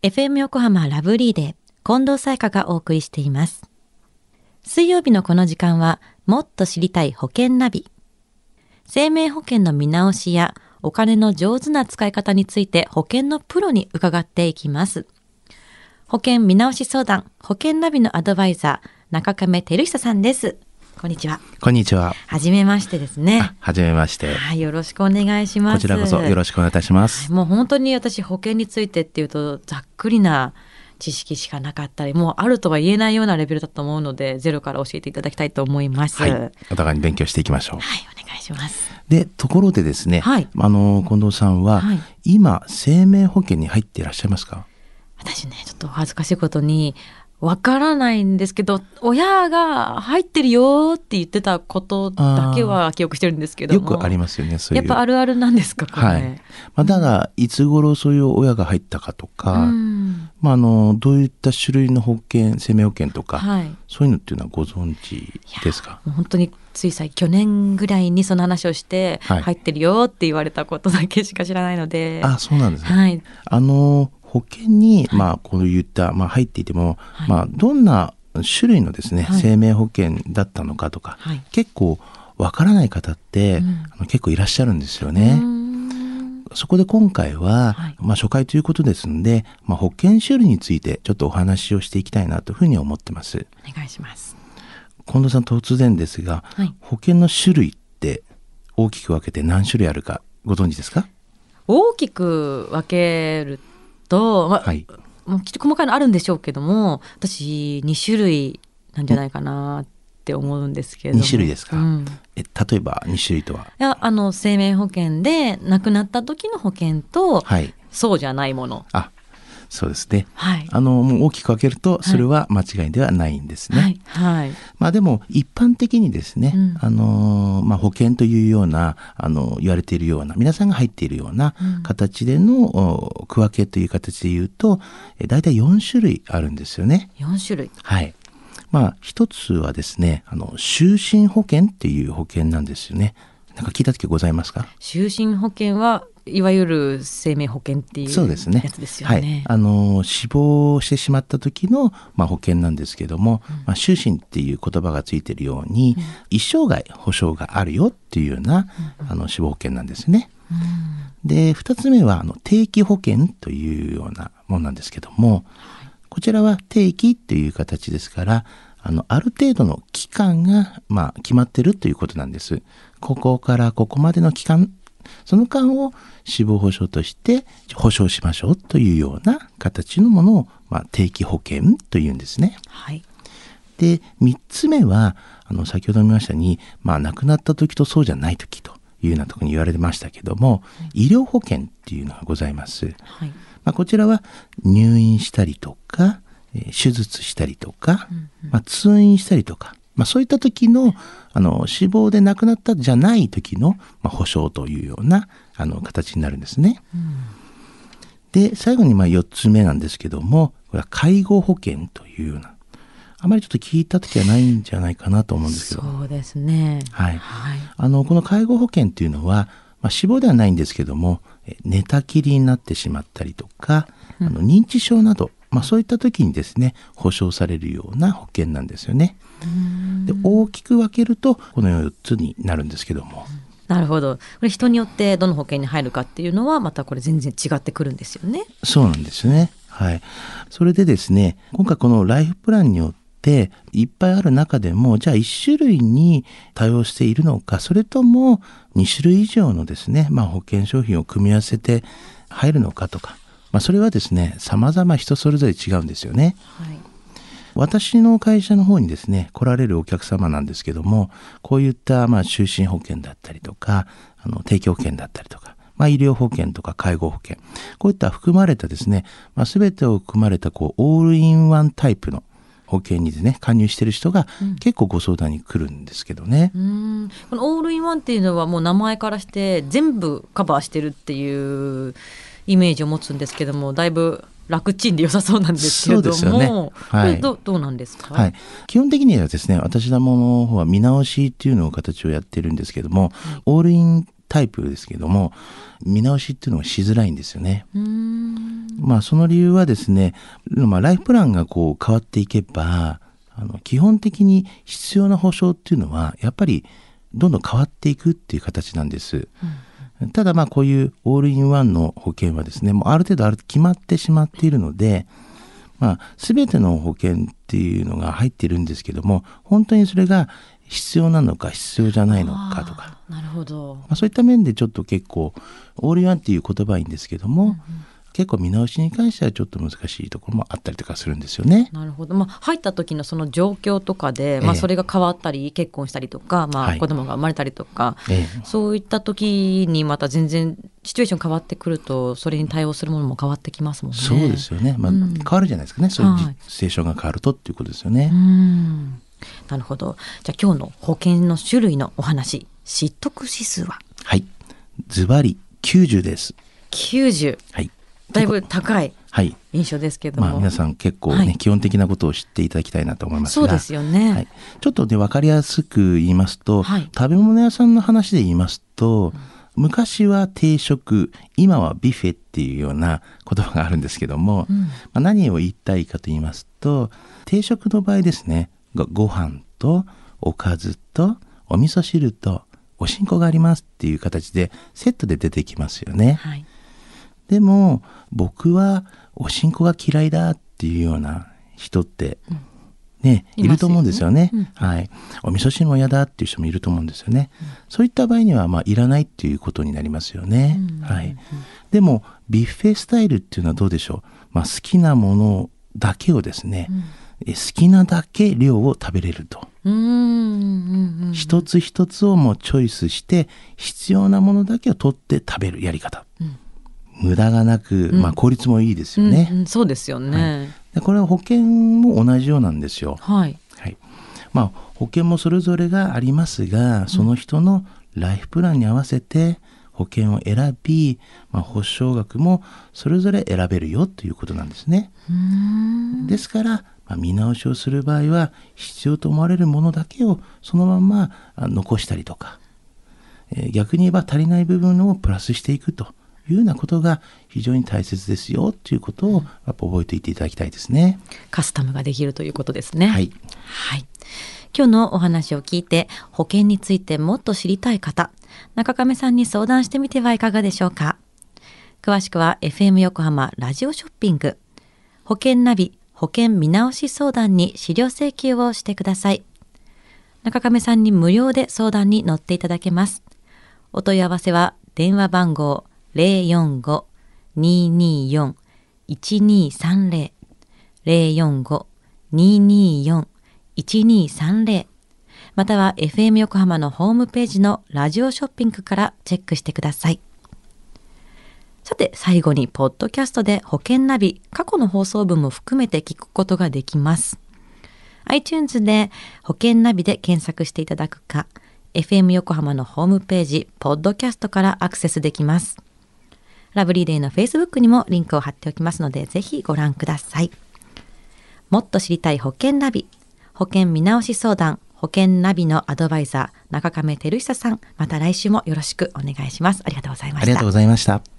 FM 横浜ラブリーで近藤彩香がお送りしています。水曜日のこの時間はもっと知りたい保険ナビ。生命保険の見直しやお金の上手な使い方について保険のプロに伺っていきます。保険見直し相談、保険ナビのアドバイザー、中亀照久さんです。こんにちは。こんにちは。はじめましてですね。はじめまして。はい、よろしくお願いします。こちらこそよろしくお願いいたします。もう本当に私保険についてっていうとざっくりな知識しかなかったりもうあるとは言えないようなレベルだと思うのでゼロから教えていただきたいと思います。はいはい、。お互いに勉強していきましょう。お願いします。で、ところでですね、はいあの、近藤さんは、はい今、生命保険に入っていらっしゃいますか？私ねちょっとお恥ずかしいことにわからないんですけど親が入ってるよって言ってたことだけは記憶してるんですけどよもくありますよね、そういう。やっぱあるあるなんですか？はい。まあ、ただ、いつ頃そういう親が入ったかとか、うんまあ、あの、どういった種類の保険、生命保険とか、はい。そういうのっていうのはご存知ですか？本当につい最去年ぐらいにその話をして、はい入ってるよって言われたことだけしか知らないので。あ、そうなんですね。はい。あの保険に、まあ、こういった、まあ、入っていても、はい。まあ、どんな種類のですね、はい。生命保険だったのかとか、はい。結構わからない方って、うん。あの結構いらっしゃるんですよね。ん。そこで今回は、はい。まあ、初回ということですので、まあ、保険種類についてちょっとお話をしていきたいなというふうに思ってます。お願いします。近藤さん突然ですが、はい。保険の種類って大きく分けて何種類あるかご存知ですか？大きく分けると、まあはい。もうきっと細かいのあるんでしょうけども、私2種類なんじゃないかなって思うんですけれども。2種類ですか？うんえ例えば2種類とは？いや、あの、生命保険で亡くなった時の保険と、はい。そうじゃないもの。あ、そうですね。はい。あの、もう大きく分けると、それは間違いではないんですね。はい。はい。まあでも、一般的にですね、うんあの、まあ保険というような、あの、言われているような、皆さんが入っているようなうん形での、お区分けという形で言うと、え大体4種類あるんですよね。4種類。はい。まあ、一つはですね、あの、就寝保険っていう保険なんですよね。なんか聞いた時ございますか？就寝保険はいわゆる生命保険っていうそうですね。やつですよはいね。。あの、死亡してしまった時の、まあ、保険なんですけども、まあ、終身っていう言葉がついてるように、一生涯保証があるよっていうような、あの、死亡保険なんですね。で、二つ目は、あの、定期保険というようなものなんですけども、こちらは定期っていう形ですから、あの、ある程度の期間が、まあ、決まってるということなんです。ここからここまでの期間、その間を死亡保障として保証しましょうというような形のものを、まあ、定期保険というんですね。はい。で、三つ目は、あの、先ほど見ましたに、まあ、亡くなった時とそうじゃない時というようなところに言われてましたけども、医療保険っていうのがございます。はい。まあ、こちらは入院したりとか、えー手術したりとか、まあ、通院したりとか、まあ、そういった時のあの死亡で亡くなったじゃない時の、まあ、保障というようなあの形になるんですね。で最後にまあ4つ目なんですけどもこれは介護保険というようなあまりちょっと聞いた時はないんじゃないかなと思うんですけどそうですね。はいはい。あのこの介護保険っていうのは、まあ、死亡ではないんですけどもえ寝たきりになってしまったりとか、あの認知症など、まあ、そういった時にですね保障されるような保険なんですよね。で大きく分けるとこの4つになるんですけども、なるほど。これ人によってどの保険に入るかっていうのはまたこれ全然違ってくるんですよね。そうなんですね。はい。それでですね、今回このライフプランによっていっぱいある中でも、じゃあ1種類に対応しているのか、それとも2種類以上のですね、まあ保険商品を組み合わせて入るのかとか、まあそれはですね、様々人それぞれ違うんですよね。はい。私の会社の方にですね、来られるお客様なんですけども、こういった、まあ、就寝保険だったりとか、あの、定期保険だったりとか、まあ、医療保険とか介護保険、こういった含まれたですね、まあ、全てを含まれた、こう、オールインワンタイプの保険にですね、加入してる人が結構ご相談に来るんですけどね。うーんこのオールインワンっていうのはもう名前からして全部カバーしてるっていうイメージを持つんですけどもだいぶ楽ちんで良さそうなんですけれども。ね。はい。どどうなんですか、はい。基本的にはですね、私どもの方は見直しっていうのを形をやってるんですけども、オールインタイプですけども見直しっていうのがしづらいんですよね。まあその理由はですね、まあ、ライフプランがこう変わっていけばあの基本的に必要な保障っていうのはやっぱりどんどん変わっていくっていう形なんです。ただまあこういうオールインワンの保険はですねもうある程度ある決まってしまっているので、まあ、全ての保険っていうのが入っているんですけども本当にそれが必要なのか必要じゃないのかとか、なるほど。まあ、そういった面でちょっと結構オールインワンっていう言葉はいいんですけども、結構見直しに関してはちょっと難しいところもあったりとかするんですよね。なるほど、まあ、入った時のその状況とかで、まあ、ええそれが変わったり結婚したりとか、まあ、はい子供が生まれたりとか、えそういった時にまた全然シチュエーション変わってくるとそれに対応するものも変わってきますもんね。そうですよね。まあ、うん変わるじゃないですかね。そういうはいシチュエーションが変わるとっていうことですよね。うんなるほどじゃあ今日の保険の種類のお話知得指数は？はい。ズバリ90です。90はい。だいぶ高いはい。印象ですけども、まあ皆さん結構ね、はい。基本的なことを知っていただきたいなと思いますが。そうですよね、はい、ちょっとね分かりやすく言いますと、はい。食べ物屋さんの話で言いますと、昔は定食今はビフェっていうような言葉があるんですけども、うん。まあ、何を言いたいかと言いますと定食の場合ですねごご飯とおかずとお味噌汁とおしんこがありますっていう形でセットで出てきますよね。はいでも僕はおしんこが嫌いだっていうような人って、ね、いますよねいると思うんですよね。うんはい。お味噌汁も嫌だっていう人もいると思うんですよね。そういった場合には、まあ、いらないっていうことになりますよね。うんはい。でも、ビュッフェスタイルっていうのはどうでしょう。まあ、好きなものだけをですね、え好きなだけ量を食べれると。うんうんうんうん一つ一つをもうチョイスして、必要なものだけを取って食べるやり方。うん無駄がなく、うんまあ、効率もいいですよね。うんうんそうですよね。でこれは保険も同じようなんですよ。はい。はい。まあ保険もそれぞれがありますが、その人のライフプランに合わせて保険を選び、まあ、保証額もそれぞれ選べるよということなんですね。ですから、まあ、見直しをする場合は必要と思われるものだけをそのままあ残したりとか、えー逆に言えば足りない部分をプラスしていくというようなことが非常に大切ですよということをやっぱ覚えていていただきたいですね。カスタムができるということですね。はい。はい。今日のお話を聞いて保険についてもっと知りたい方、中亀さんに相談してみてはいかがでしょうか？詳しくは FM 横浜ラジオショッピング、保険ナビ保険見直し相談に資料請求をしてください。中亀さんに無料で相談に乗っていただけます。お問い合わせは電話番号045-224-1230 045-224-1230または FM 横浜のホームページのラジオショッピングからチェックしてください。さて最後にポッドキャストで保険ナビ過去の放送分も含めて聞くことができます。iTunes で保険ナビで検索していただくか FM 横浜のホームページポッドキャストからアクセスできます。ラブリーデーの Facebook にもリンクを貼っておきますのでぜひご覧ください。もっと知りたい保険ナビ保険見直し相談保険ナビのアドバイザー中亀照久さんまた来週もよろしくお願いしますありがとうございましたありがとうございました。